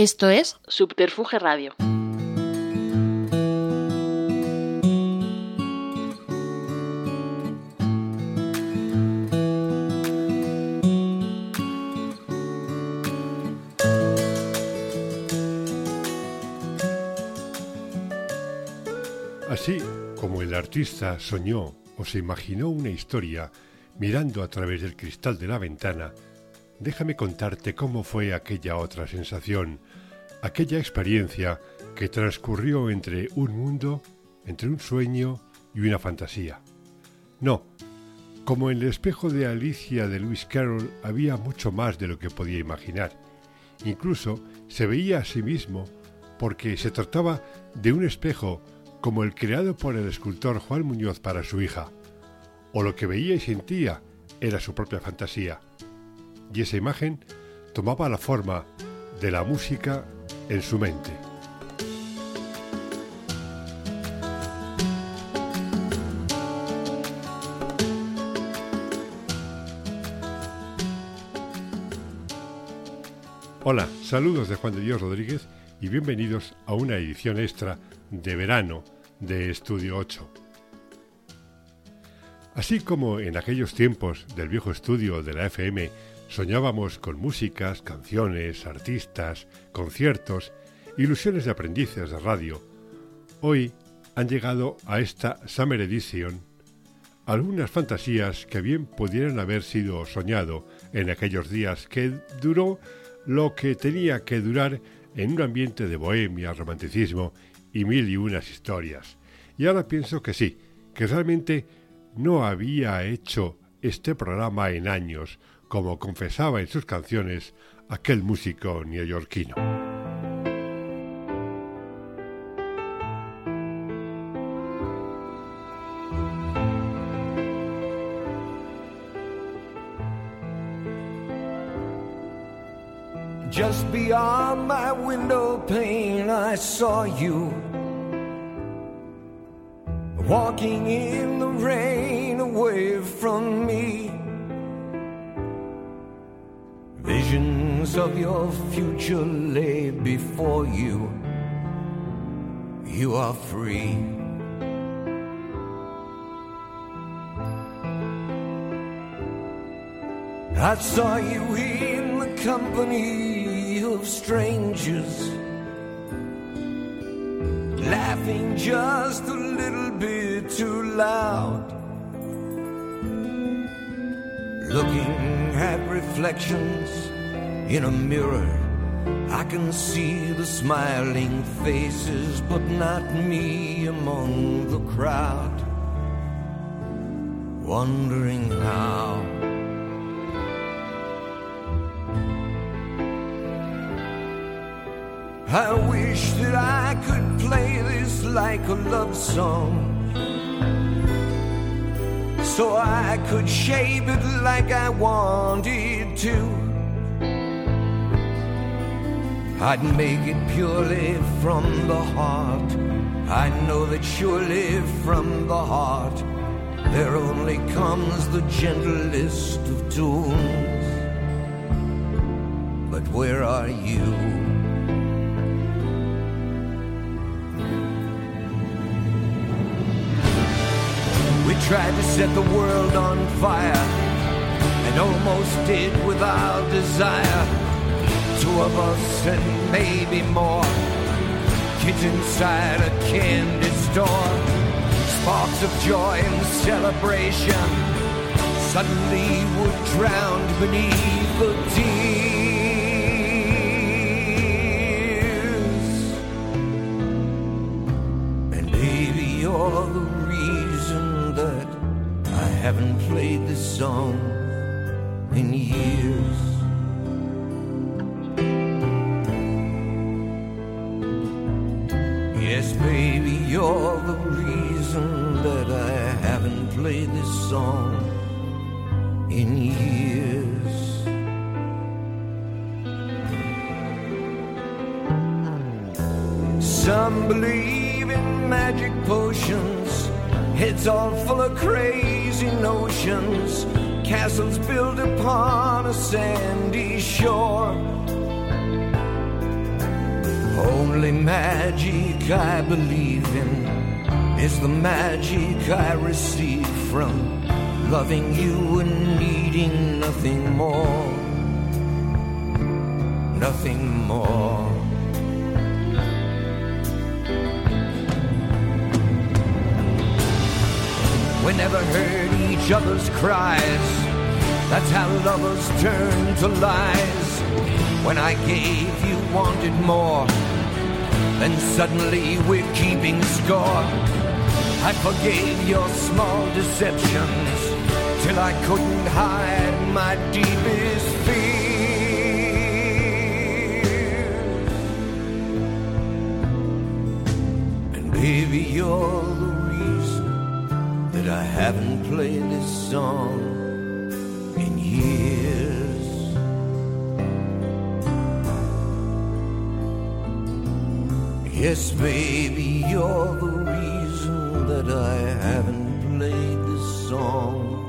Esto es Subterfuge Radio. Así como el artista soñó o se imaginó una historia mirando a través del cristal de la ventana, déjame contarte cómo fue aquella otra sensación, aquella experiencia que transcurrió entre un mundo, entre un sueño y una fantasía. No, como en el espejo de Alicia de Lewis Carroll había mucho más de lo que podía imaginar. Incluso se veía a sí mismo porque se trataba de un espejo como el creado por el escultor Juan Muñoz para su hija. O lo que veía y sentía era su propia fantasía y esa imagen tomaba la forma de la música en su mente. Hola, saludos de Juan de Dios Rodríguez y bienvenidos a una edición extra de verano de Estudio 8. Así como en aquellos tiempos del viejo estudio de la FM Soñábamos con músicas, canciones, artistas, conciertos, ilusiones de aprendices de radio. Hoy han llegado a esta Summer Edition algunas fantasías que bien pudieran haber sido soñado en aquellos días que duró lo que tenía que durar en un ambiente de bohemia, romanticismo y mil y unas historias. Y ahora pienso que sí, que realmente no había hecho este programa en años, como confesaba en sus canciones aquel músico neoyorquino. Just beyond my window pane, I saw you walking in the rain away from me. Of your future lay before you. You are free. I saw you in the company of strangers, laughing just a little bit too loud Looking at reflections in a mirror, I can see the smiling faces, but not me among the crowd. Wondering how. I wish that I could play this like a love song so I could shape it like I wanted to. I'd make it purely from the heart. I know that surely from the heart there only comes the gentlest of tunes. But where are you? We tried to set the world on fire and almost did without desire. Two of us and maybe more. Kids inside a candy store. Sparks of joy and celebration suddenly were drowned beneath the tears. And baby, you're the reason that I haven't played this song in years. Yes, baby, you're the reason that I haven't played this song in years. Some believe in magic potions Heads all full of crazy notions, castles built upon a sandy shore. Only magic I believe in is the magic I receive from loving you and needing nothing more. Nothing more. We never heard each other's cries. That's how lovers turn to lies. When I gave you wanted more, then suddenly we're keeping score. I forgave your small deceptions till I couldn't hide my deepest fears. And baby, you're the reason that I haven't played this song The reason that played song.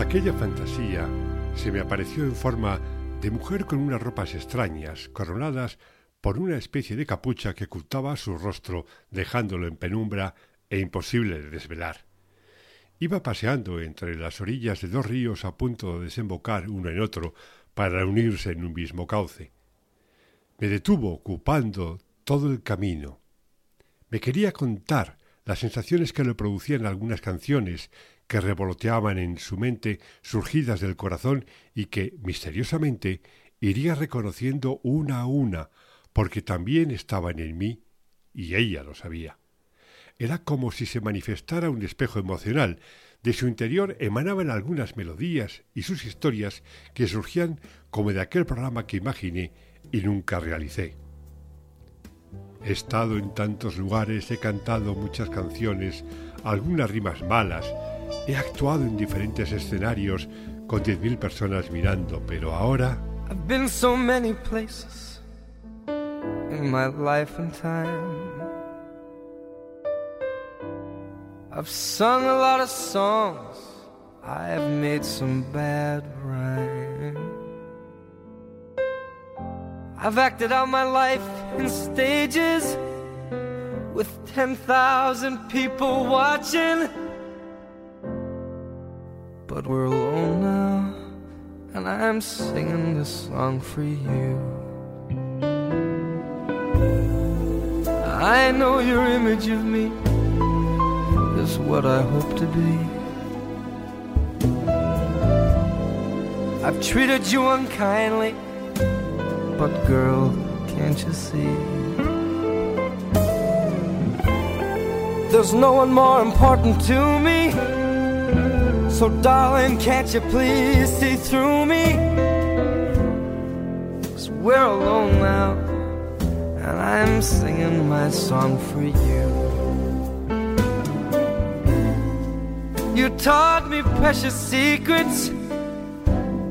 Aquella fantasía se me apareció en forma de mujer con unas ropas extrañas, coronadas por una especie de capucha que ocultaba su rostro, dejándolo en penumbra e imposible de desvelar. Iba paseando entre las orillas de dos ríos a punto de desembocar uno en otro para unirse en un mismo cauce. Me detuvo ocupando todo el camino. Me quería contar las sensaciones que le producían algunas canciones que revoloteaban en su mente surgidas del corazón y que, misteriosamente, iría reconociendo una a una, porque también estaban en mí, y ella lo sabía. Era como si se manifestara un espejo emocional. De su interior emanaban algunas melodías y sus historias que surgían como de aquel programa que imaginé y nunca realicé. He estado en tantos lugares, he cantado muchas canciones, algunas rimas malas, he actuado en diferentes escenarios con diez mil personas mirando, pero ahora... I've been so many places in my life and time. I've sung a lot of songs. I have made some bad rhyme. I've acted out my life in stages with 10,000 people watching. But we're alone now, and I'm singing this song for you. I know your image of me is what I hope to be. I've treated you unkindly, but girl, can't you see? There's no one more important to me. So, darling, can't you please see through me? Cause we're alone now, and I'm singing my song for you. You taught me precious secrets,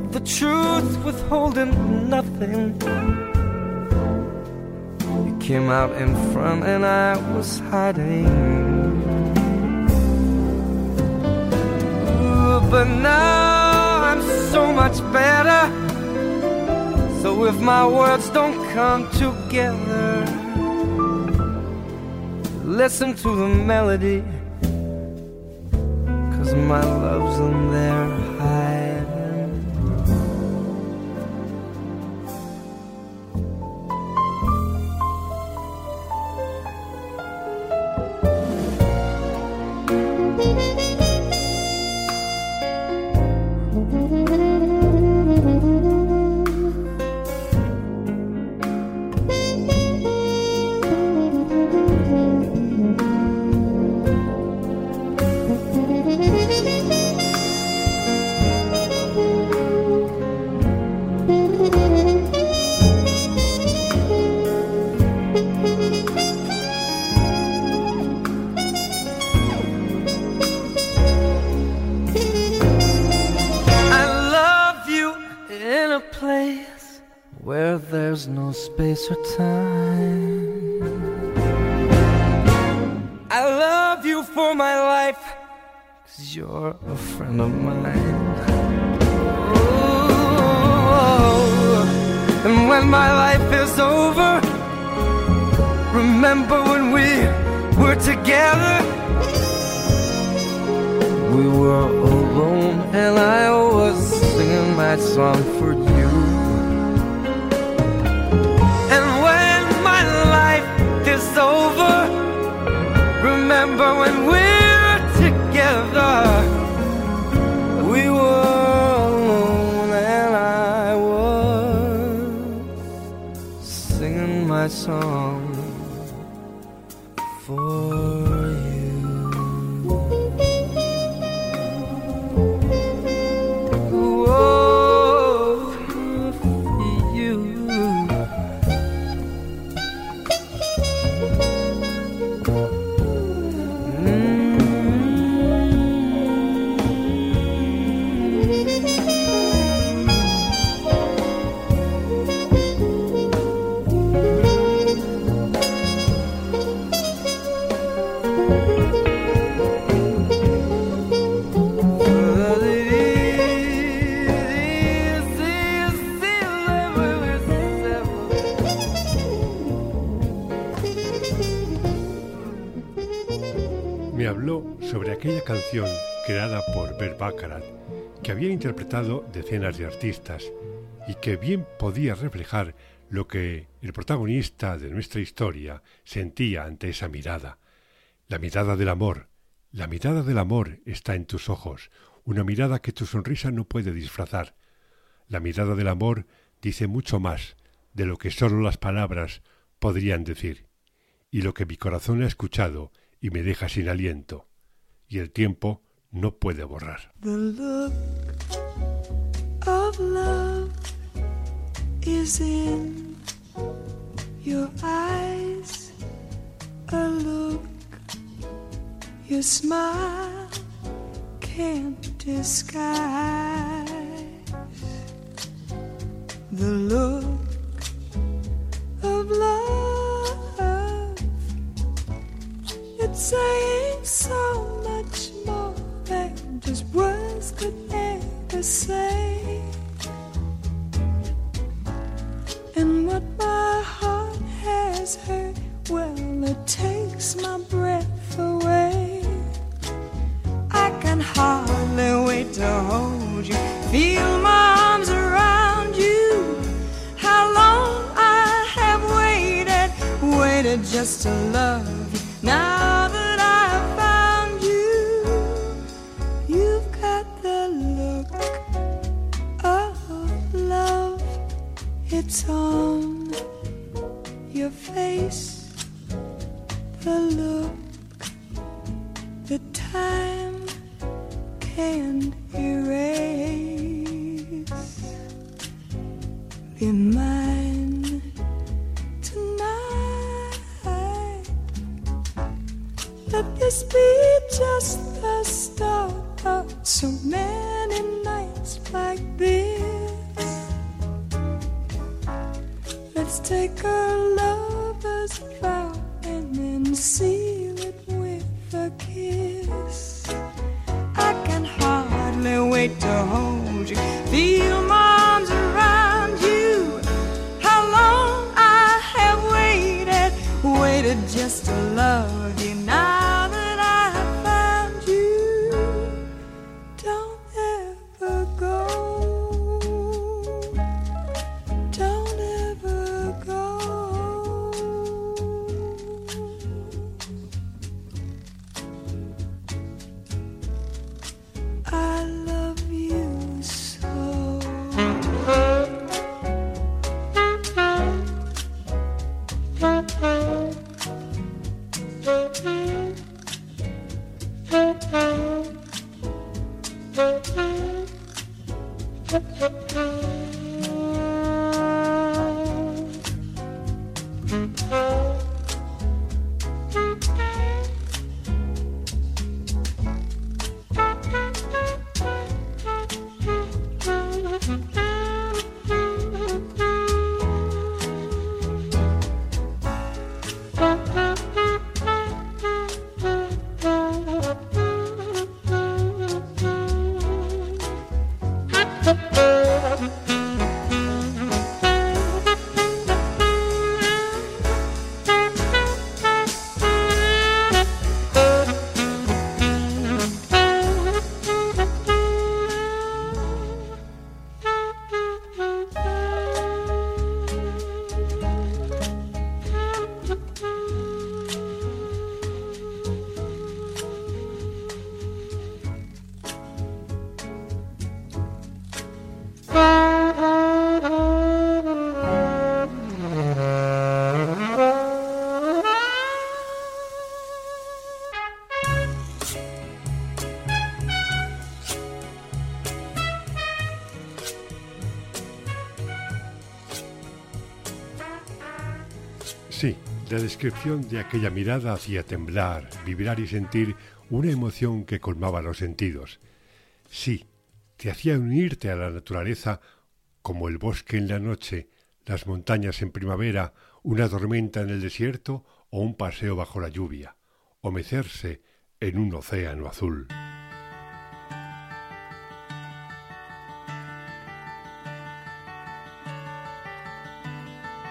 the truth withholding nothing. You came out in front, and I was hiding. Ooh, but now I'm so much better. So if my words don't come together, listen to the melody. My love's in there presentado decenas de artistas y que bien podía reflejar lo que el protagonista de nuestra historia sentía ante esa mirada. La mirada del amor. La mirada del amor está en tus ojos, una mirada que tu sonrisa no puede disfrazar. La mirada del amor dice mucho más de lo que sólo las palabras podrían decir, y lo que mi corazón ha escuchado y me deja sin aliento. Y el tiempo no puede borrar. The look of love is in your eyes, a look, your smile can't disguise. The look of love, it's a say. Descripción de aquella mirada hacía temblar, vibrar y sentir una emoción que colmaba los sentidos. Sí, te hacía unirte a la naturaleza como el bosque en la noche, las montañas en primavera, una tormenta en el desierto o un paseo bajo la lluvia, o mecerse en un océano azul.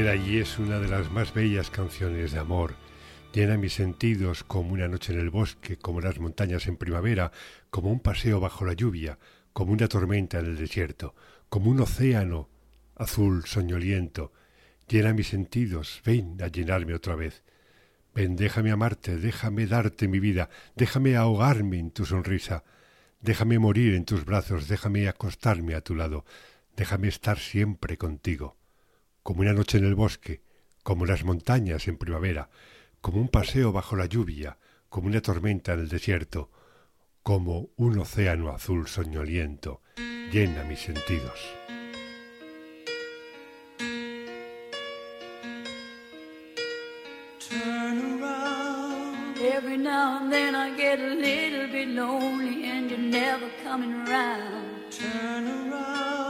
Era y es una de las más bellas canciones de amor. Llena mis sentidos como una noche en el bosque, como las montañas en primavera, como un paseo bajo la lluvia, como una tormenta en el desierto, como un océano azul soñoliento. Llena mis sentidos, ven a llenarme otra vez. Ven, déjame amarte, déjame darte mi vida, déjame ahogarme en tu sonrisa, déjame morir en tus brazos, déjame acostarme a tu lado, déjame estar siempre contigo como una noche en el bosque, como las montañas en primavera, como un paseo bajo la lluvia, como una tormenta en el desierto, como un océano azul soñoliento, llena mis sentidos. Every now and then I get a little bit lonely and you're never coming around. Turn around.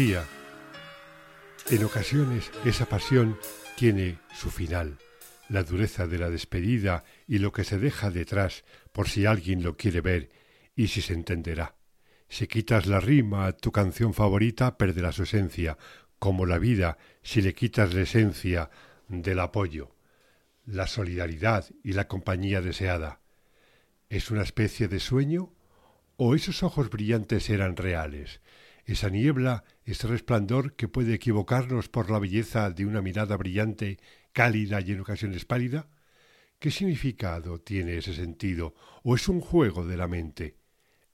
En ocasiones esa pasión tiene su final, la dureza de la despedida y lo que se deja detrás por si alguien lo quiere ver y si se entenderá. Si quitas la rima a tu canción favorita, perderá su esencia, como la vida si le quitas la esencia del apoyo, la solidaridad y la compañía deseada. ¿Es una especie de sueño? ¿O esos ojos brillantes eran reales? Esa niebla, ese resplandor que puede equivocarnos por la belleza de una mirada brillante, cálida y en ocasiones pálida? ¿Qué significado tiene ese sentido? ¿O es un juego de la mente?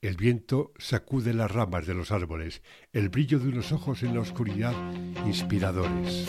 El viento sacude las ramas de los árboles, el brillo de unos ojos en la oscuridad inspiradores.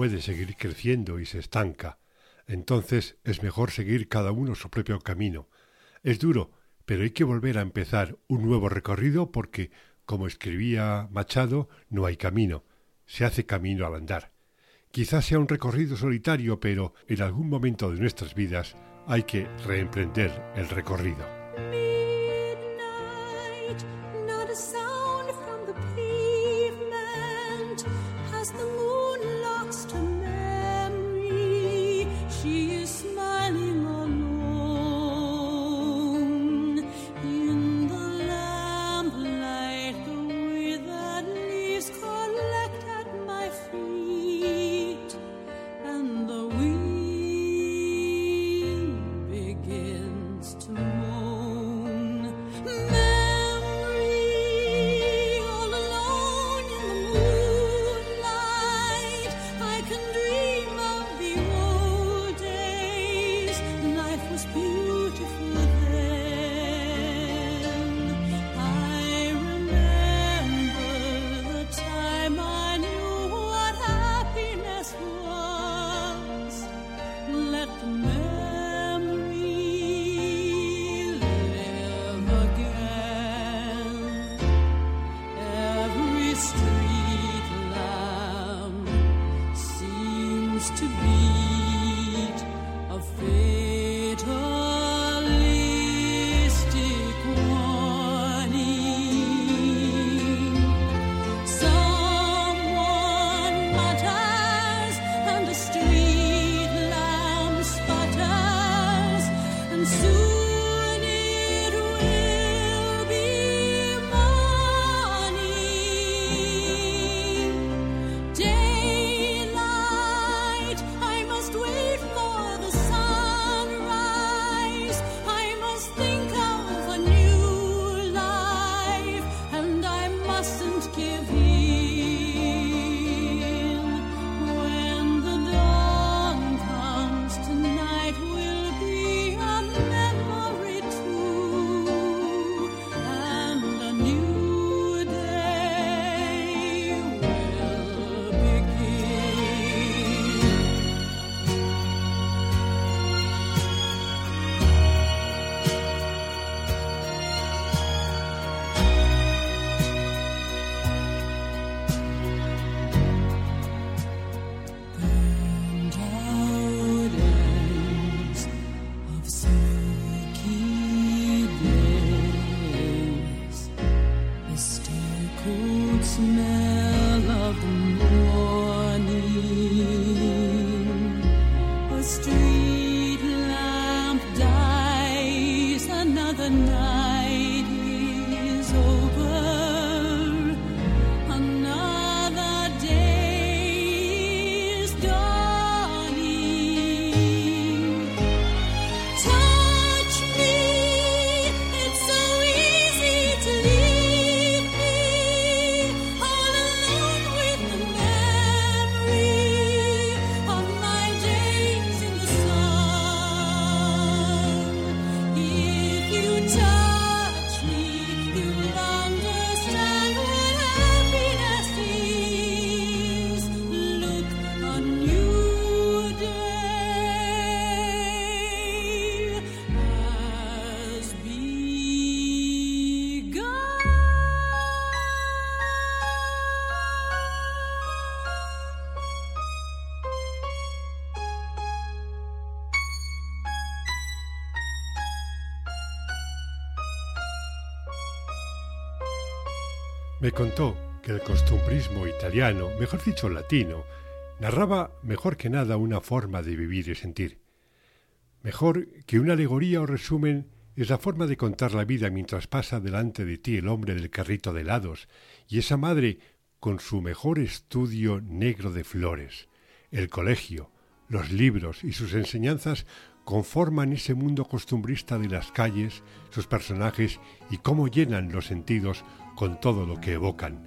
Puede seguir creciendo y se estanca. Entonces es mejor seguir cada uno su propio camino. Es duro, pero hay que volver a empezar un nuevo recorrido porque, como escribía Machado, no hay camino, se hace camino al andar. Quizás sea un recorrido solitario, pero en algún momento de nuestras vidas hay que reemprender el recorrido. midnight, smiling Me contó que el costumbrismo italiano, mejor dicho latino, narraba mejor que nada una forma de vivir y sentir. Mejor que una alegoría o resumen es la forma de contar la vida mientras pasa delante de ti el hombre del carrito de helados y esa madre con su mejor estudio negro de flores. El colegio, los libros y sus enseñanzas conforman ese mundo costumbrista de las calles, sus personajes y cómo llenan los sentidos con todo lo que evocan,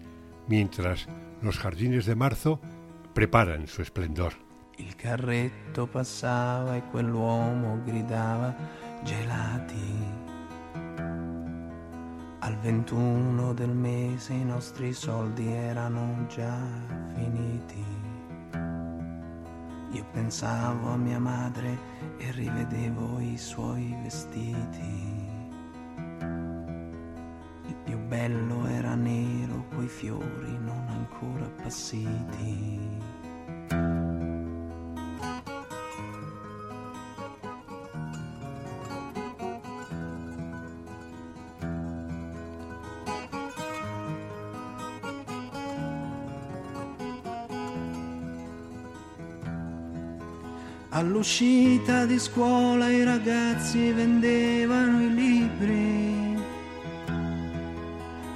mientras los jardines de marzo preparan su esplendor. Il carretto passava e quell'uomo gridava gelati. Al 21 del mese i nostri soldi erano già finiti. Io pensavo a mia madre e rivedevo i suoi vestiti. Bello era nero, coi fiori non ancora appassiti. All'uscita di scuola i ragazzi vendevano i libri.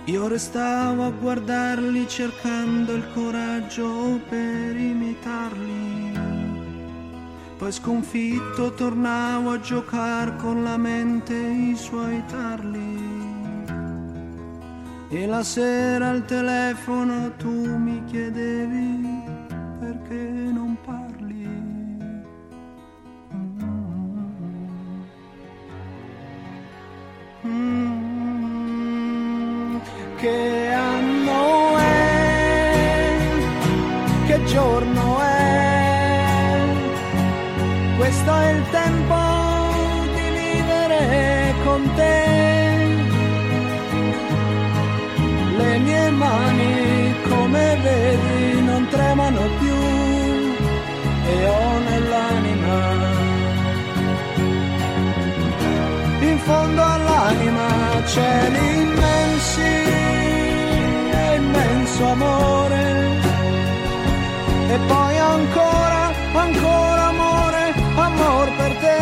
Io restavo a guardarli cercando il coraggio per imitarli. Poi sconfitto tornavo a giocare con la mente i suoi tarli. E la sera al telefono tu mi chiedevi ancora, amore, amor per te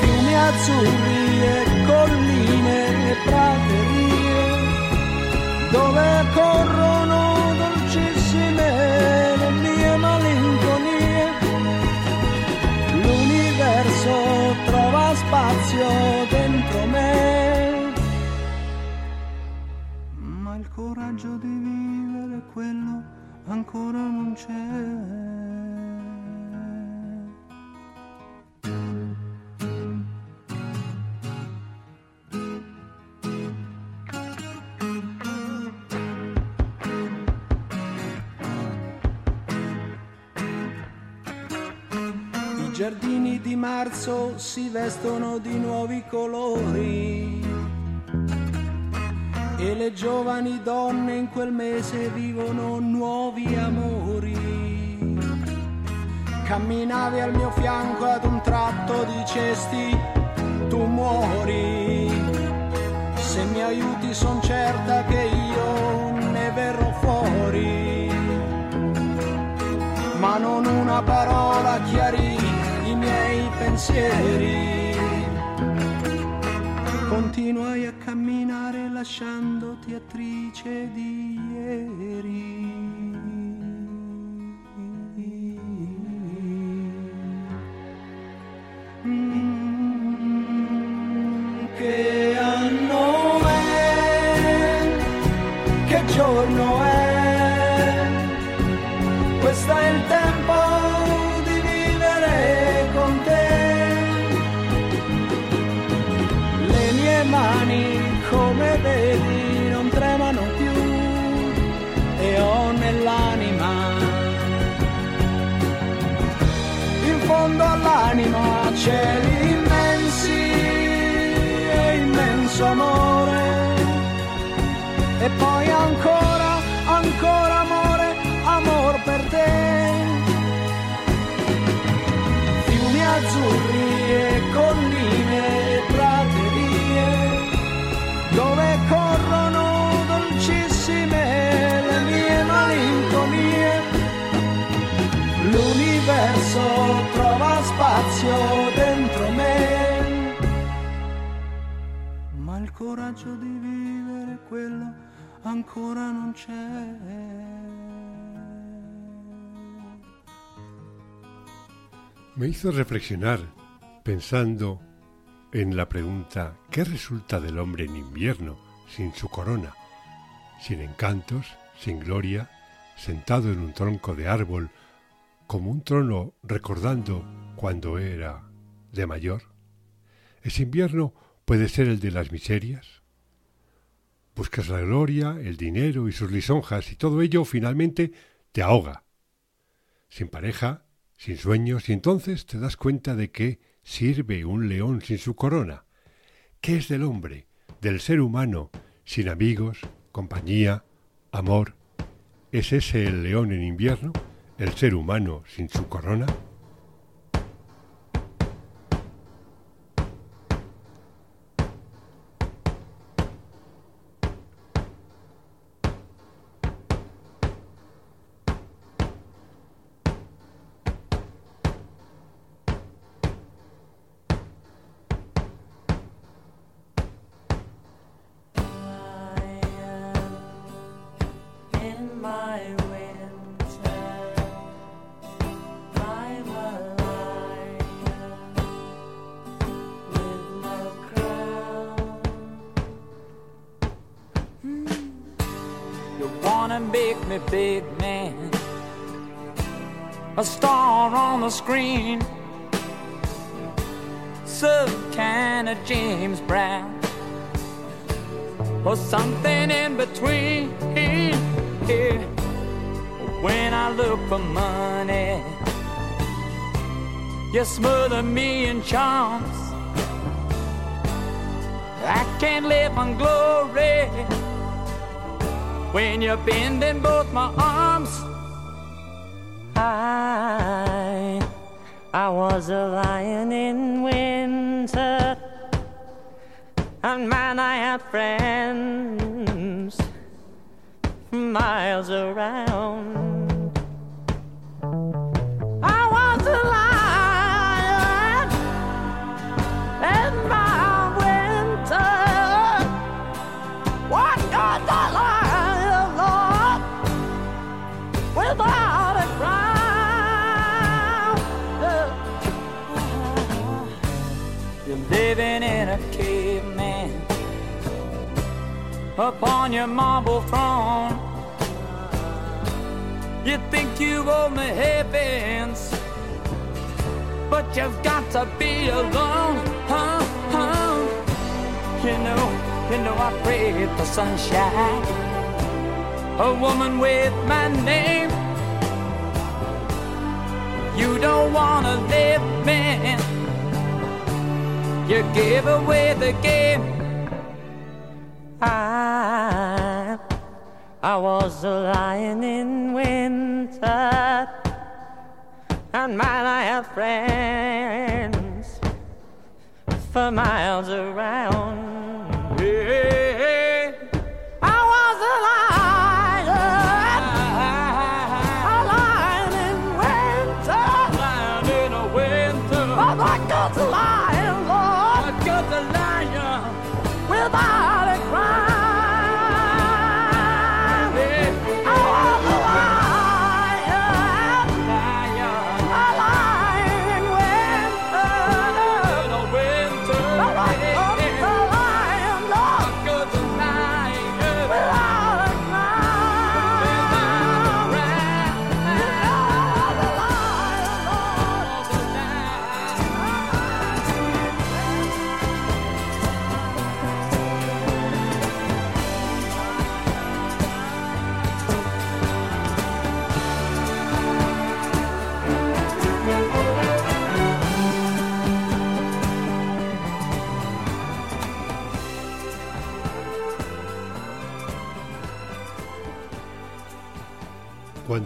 fiumi azzurri e colline e praterie dove corrono dolcissime le mie malinconie l'universo trova spazio dentro me. Ma il coraggio di vivere quello ancora non c'è. I giardini di marzo si vestono di nuovi colori e le giovani donne in quel mese vivono nuovi amori. Camminavi al mio fianco ad un tratto dicesti tu muori. Se mi aiuti son certa che io ne verrò fuori ma non una parola chiarì i miei pensieri. Continuai a camminare lasciandoti attrice di ieri. Mm, che anno è? Che giorno è? Fondo all'anima cieli immensi e immenso amore. E poi ancora, ancora amore, amor per te. Fiumi azzurri e colline e praterie, dove corrono dolcissime le mie malinconie. L'universo spazio dentro me, ma coraggio di vivere quello ancora non c'è. Me hizo reflexionar pensando en la pregunta ¿qué resulta del hombre en invierno sin su corona? Sin encantos, sin gloria, sentado en un tronco de árbol, como un trono recordando cuando era de mayor. ¿Ese invierno puede ser el de las miserias, Buscas la gloria, el dinero y sus lisonjas y todo ello finalmente te ahoga. Sin pareja, sin sueños y entonces te das cuenta de que sirve un león sin su corona. ¿Qué es del hombre, del ser humano, sin amigos, compañía, amor? ¿Es ese el león en invierno, el ser humano sin su corona? You wanna make me big man, a star on the screen, some kind of James Brown, or something in between. Yeah. When I look for money, you smother me in charms. I can't live on glory when you're bending both my arms. I, I was a lion in winter, and man, I had friends miles around. Upon your marble throne. You think you own the heavens, but you've got to be alone. Huh, huh. You know, you know, I prayed for sunshine. A woman with my name. You don't wanna live, man. You gave away the game. I, I was a lion in winter, and man, I have friends for miles around.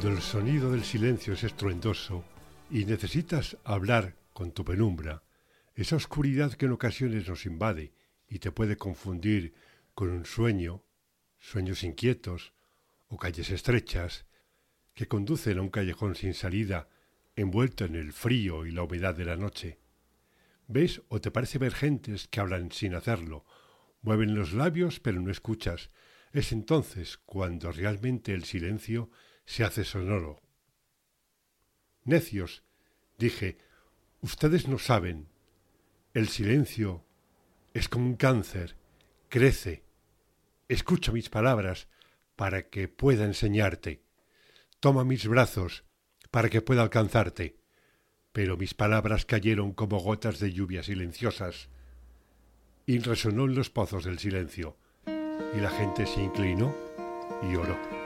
El sonido del silencio es estruendoso y necesitas hablar con tu penumbra, esa oscuridad que en ocasiones nos invade y te puede confundir con un sueño, sueños inquietos o calles estrechas que conducen a un callejón sin salida envuelto en el frío y la humedad de la noche. Ves o te parece ver gentes que hablan sin hacerlo, mueven los labios pero no escuchas. Es entonces cuando realmente el silencio se hace sonoro. Necios, dije, ustedes no saben. El silencio es como un cáncer, crece. Escucha mis palabras para que pueda enseñarte. Toma mis brazos para que pueda alcanzarte. Pero mis palabras cayeron como gotas de lluvia silenciosas y resonó en los pozos del silencio. y la gente se inclinó y oró.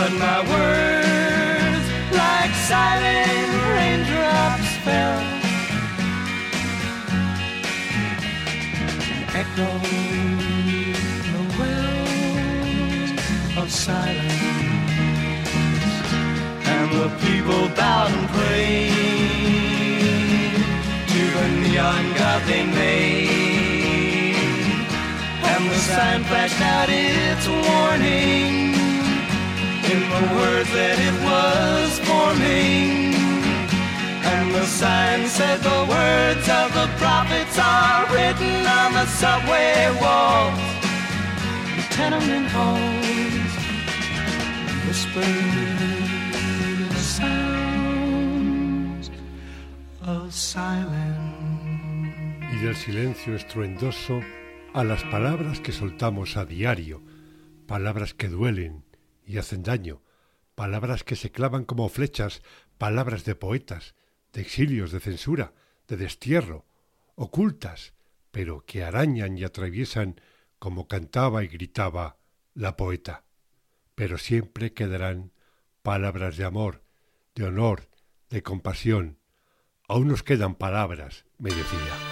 But my words, like silent raindrops, fell. and Echoed the wells of silence. And the people bowed and prayed to the neon god they made. And the sign flashed out its warning that it was forming. And the sign said the words of the prophets are written on the subway walls, the tenement halls, of silence. Y del silencio estruendoso a las palabras que soltamos a diario, palabras que duelen y hacen daño, palabras que se clavan como flechas, palabras de poetas, de exilios, de censura, de destierro, ocultas, pero que arañan y atraviesan como cantaba y gritaba la poeta. Pero siempre quedarán palabras de amor, de honor, de compasión. Aún nos quedan palabras, me decía.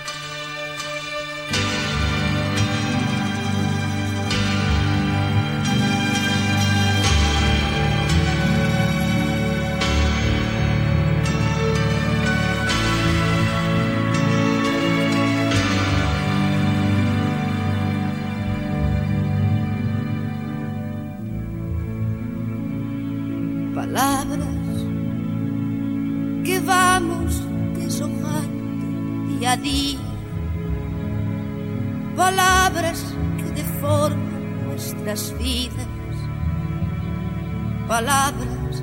Palabras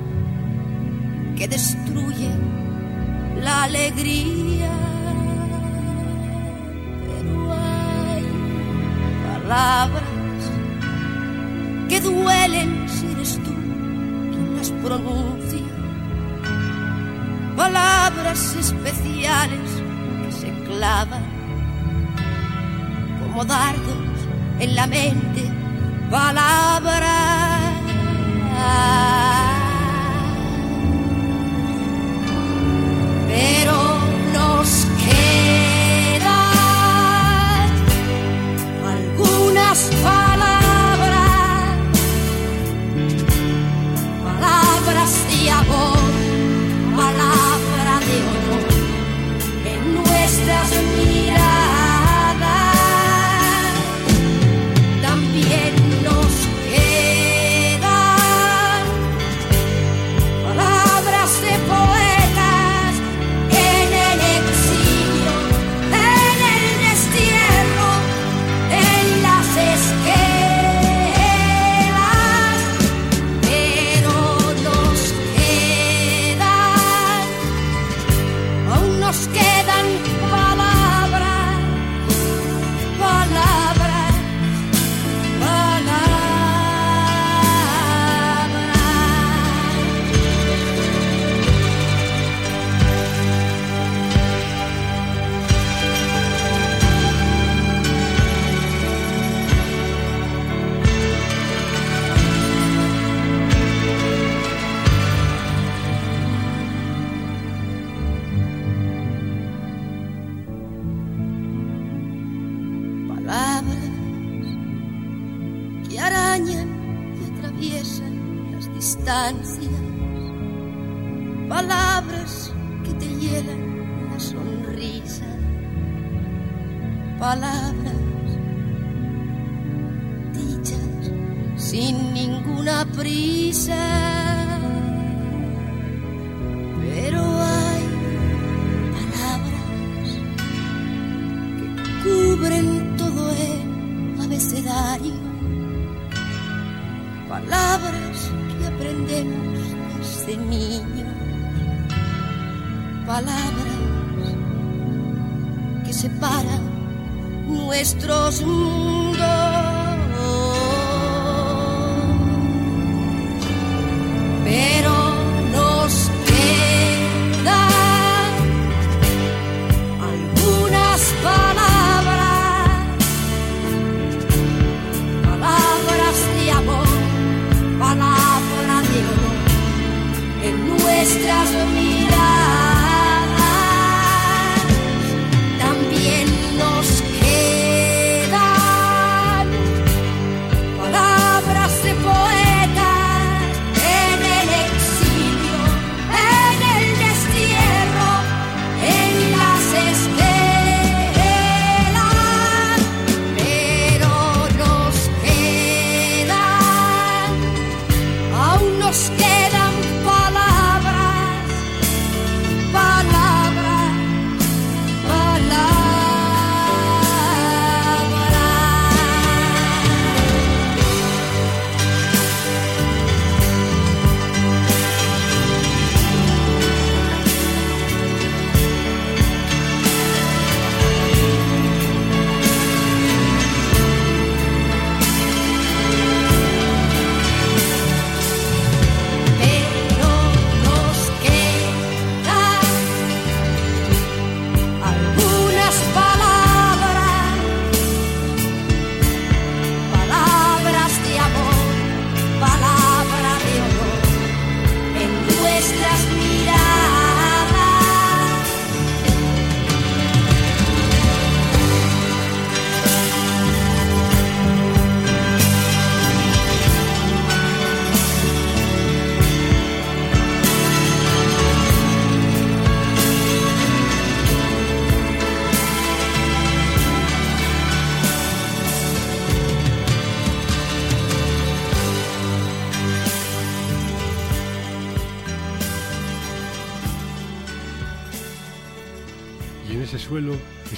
que destruyen la alegría. Pero hay palabras que duelen si eres tú quien las pronuncia. Palabras especiales que se clavan como dardos en la mente. Palabras sin ninguna prisa. Pero hay palabras que cubren todo el abecedario. Palabras que aprendemos desde niños. Palabras que separan nuestros mundos.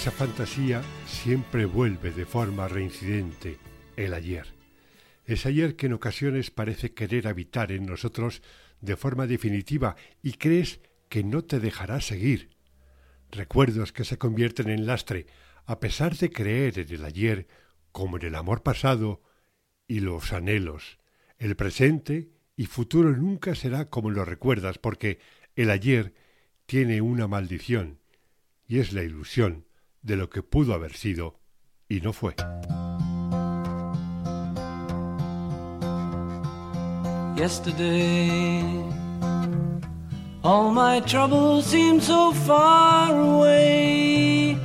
Esa fantasía siempre vuelve de forma reincidente, el ayer. Es ayer que en ocasiones parece querer habitar en nosotros de forma definitiva y crees que no te dejará seguir. Recuerdos que se convierten en lastre, a pesar de creer en el ayer como en el amor pasado y los anhelos. El presente y futuro nunca será como lo recuerdas, porque el ayer tiene una maldición, y es la ilusión de lo que pudo haber sido y no fue. yesterday. All my troubles seem so far away.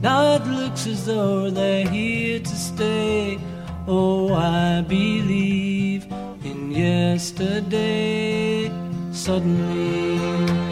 Now it looks as though they're here to stay. Oh, I believe in yesterday. Suddenly,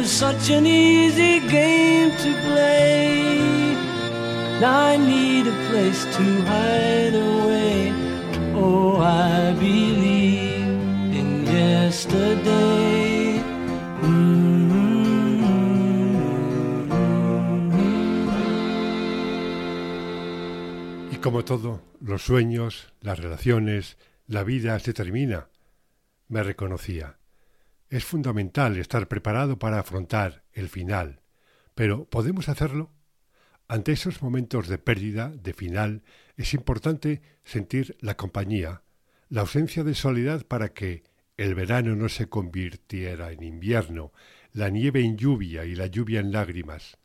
was such an easy game to play. Now I need a place to hide away. Oh, I believe in yesterday. Y como todo, los sueños, las relaciones, la vida se termina. Me reconocía. Es fundamental estar preparado para afrontar el final. Pero ¿podemos hacerlo? Ante esos momentos de pérdida, de final, es importante sentir la compañía, la ausencia de soledad para que el verano no se convirtiera en invierno, la nieve en lluvia y la lluvia en lágrimas.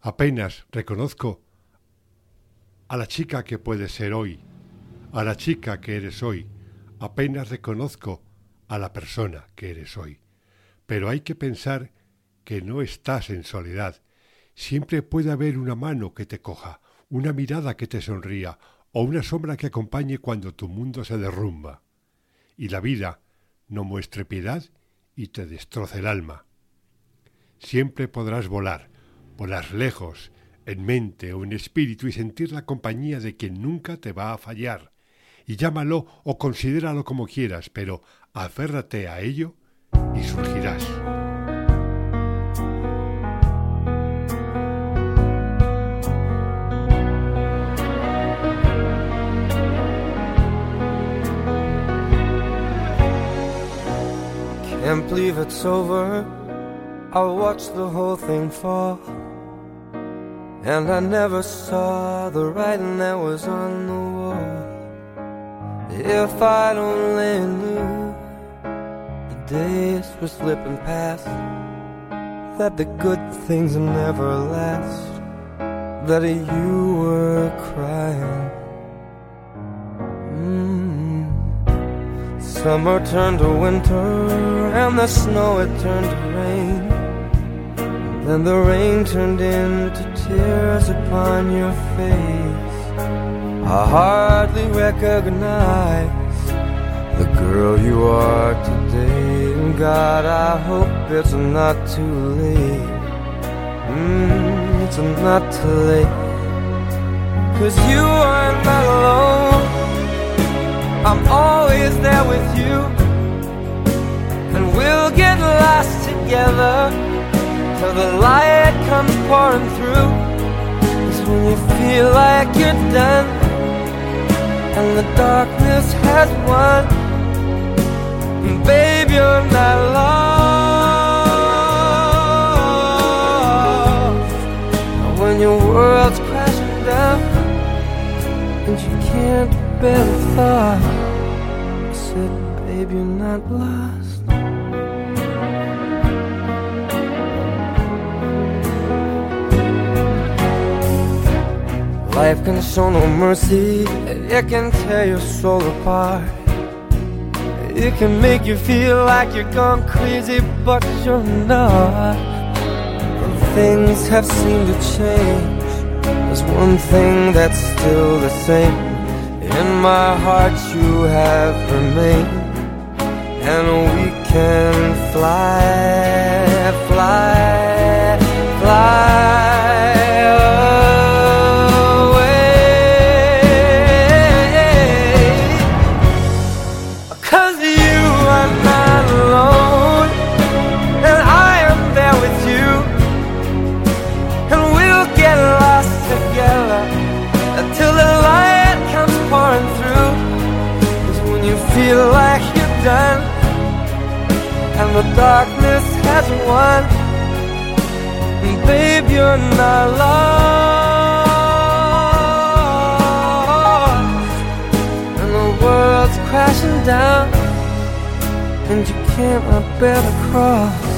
Apenas reconozco a la chica que puedes ser hoy, a la chica que eres hoy, apenas reconozco a la persona que eres hoy. Pero hay que pensar que no estás en soledad. Siempre puede haber una mano que te coja, una mirada que te sonría o una sombra que acompañe cuando tu mundo se derrumba. Y la vida no muestre piedad y te destroce el alma. Siempre podrás volar, volar lejos, en mente o en espíritu y sentir la compañía de quien nunca te va a fallar. Y llámalo o considéralo como quieras, pero aférrate a ello y surgirás. Can't believe it's over. I watched the whole thing fall. And I never saw the writing that was on the wall. If I'd only knew days were slipping past, that the good things never last, that you were crying. Mm. Summer turned to winter, and the snow it turned to rain. Then the rain turned into tears upon your face. I hardly recognize the girl you are today. God, I hope it's not too late. Mm, it's not too late. Cause you are not alone. I'm always there with you. And we'll get lost together till the light comes pouring through. It's when you feel like you're done and the darkness has won. Babe, you're not lost. When your world's crashing down and you can't bear the thought, I said, babe, you're not lost. Life can show no mercy, it can tear your soul apart. It can make you feel like you're gone crazy, but you're not. But things have seemed to change. There's one thing that's still the same. In my heart, you have remained. And we can fly, fly, fly. The darkness has won, babe, you're not lost and the world's crashing down, and you can't bear the cross.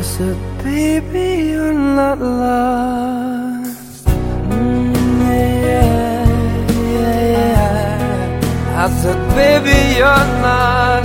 I said, baby, you're not lost. Mm, yeah, yeah, yeah. I said, baby, you're not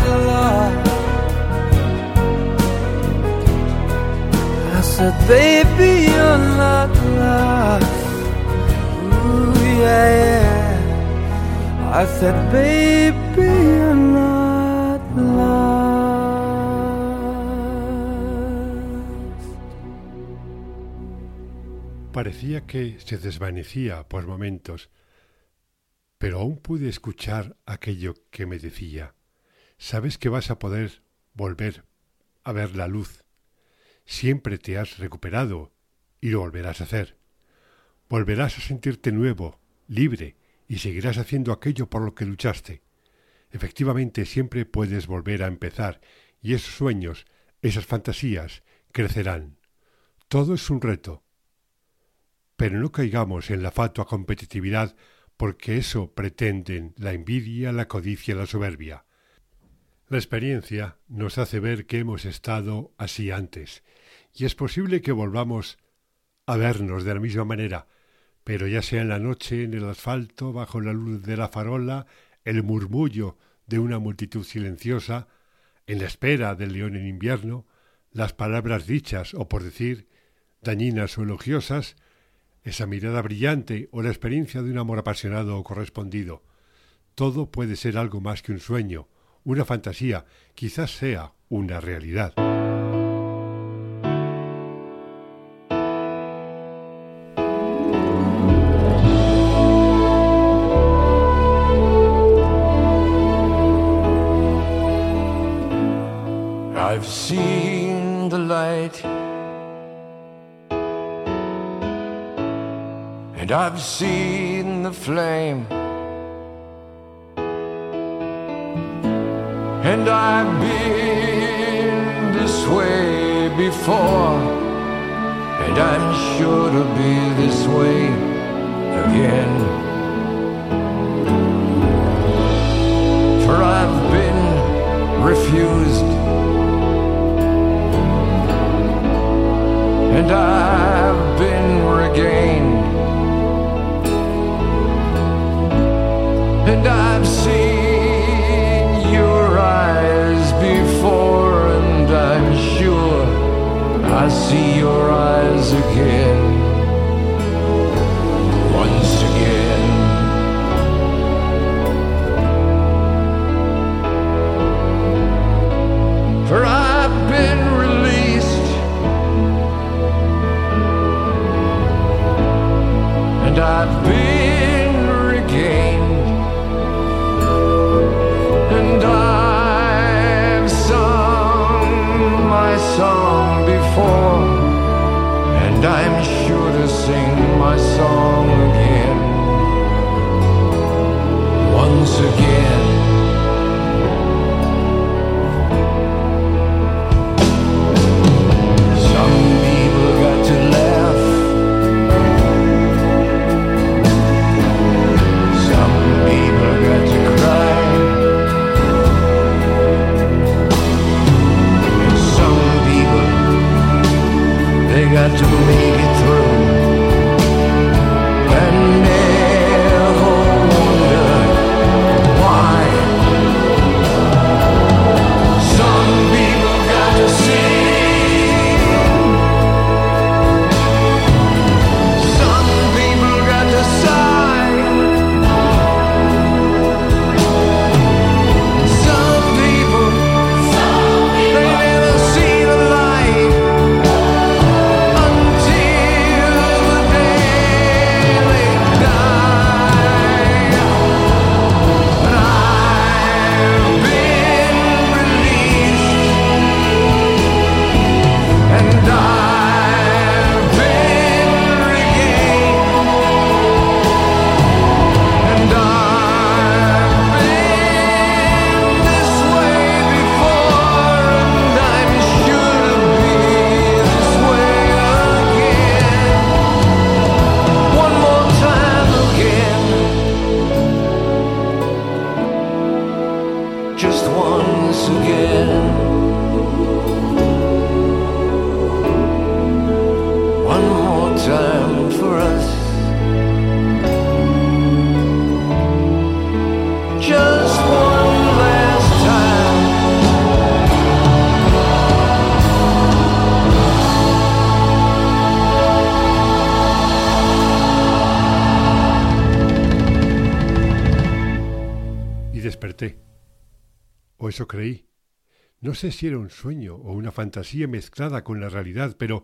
Parecía que se desvanecía por momentos, pero aún pude escuchar aquello que me decía. Sabes que vas a poder volver a ver la luz Siempre te has recuperado y lo volverás a hacer. Volverás a sentirte nuevo, libre, y seguirás haciendo aquello por lo que luchaste. Efectivamente, siempre puedes volver a empezar, y esos sueños, esas fantasías, crecerán. Todo es un reto. Pero no caigamos en la fatua competitividad porque eso pretenden la envidia, la codicia, la soberbia. La experiencia nos hace ver que hemos estado así antes, y es posible que volvamos a vernos de la misma manera, pero ya sea en la noche, en el asfalto, bajo la luz de la farola, el murmullo de una multitud silenciosa, en la espera del león en invierno, las palabras dichas o por decir, dañinas o elogiosas, esa mirada brillante o la experiencia de un amor apasionado o correspondido. Todo puede ser algo más que un sueño, una fantasía, quizás sea una realidad. And I've seen the flame, and I've been this way before, and I'm sure to be this way again. For I've been refused. and I've been regained. I've seen creí. No sé si era un sueño o una fantasía mezclada con la realidad, pero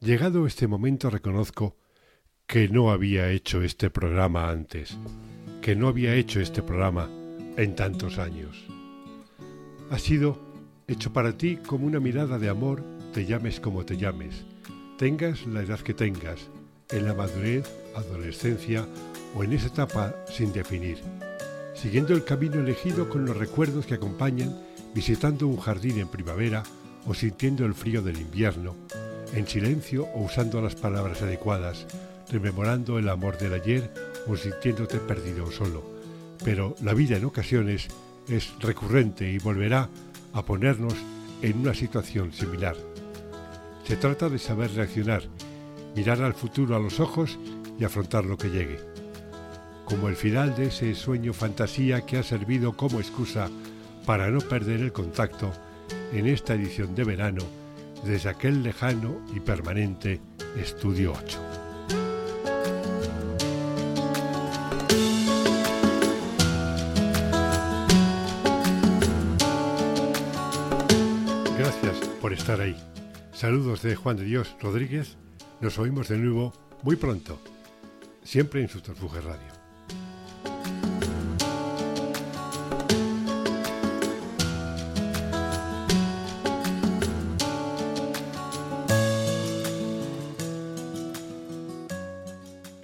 llegado este momento reconozco que no había hecho este programa antes, que no había hecho este programa en tantos años. Ha sido hecho para ti como una mirada de amor, te llames como te llames, tengas la edad que tengas, en la madurez, adolescencia o en esa etapa sin definir, siguiendo el camino elegido con los recuerdos que acompañan, visitando un jardín en primavera o sintiendo el frío del invierno, en silencio o usando las palabras adecuadas, rememorando el amor del ayer o sintiéndote perdido o solo. Pero la vida en ocasiones es recurrente y volverá a ponernos en una situación similar. Se trata de saber reaccionar, mirar al futuro a los ojos y afrontar lo que llegue. Como el final de ese sueño fantasía que ha servido como excusa para no perder el contacto en esta edición de verano desde aquel lejano y permanente Estudio 8. Gracias por estar ahí. Saludos de Juan de Dios Rodríguez. Nos oímos de nuevo muy pronto, siempre en Subterfuge Radio.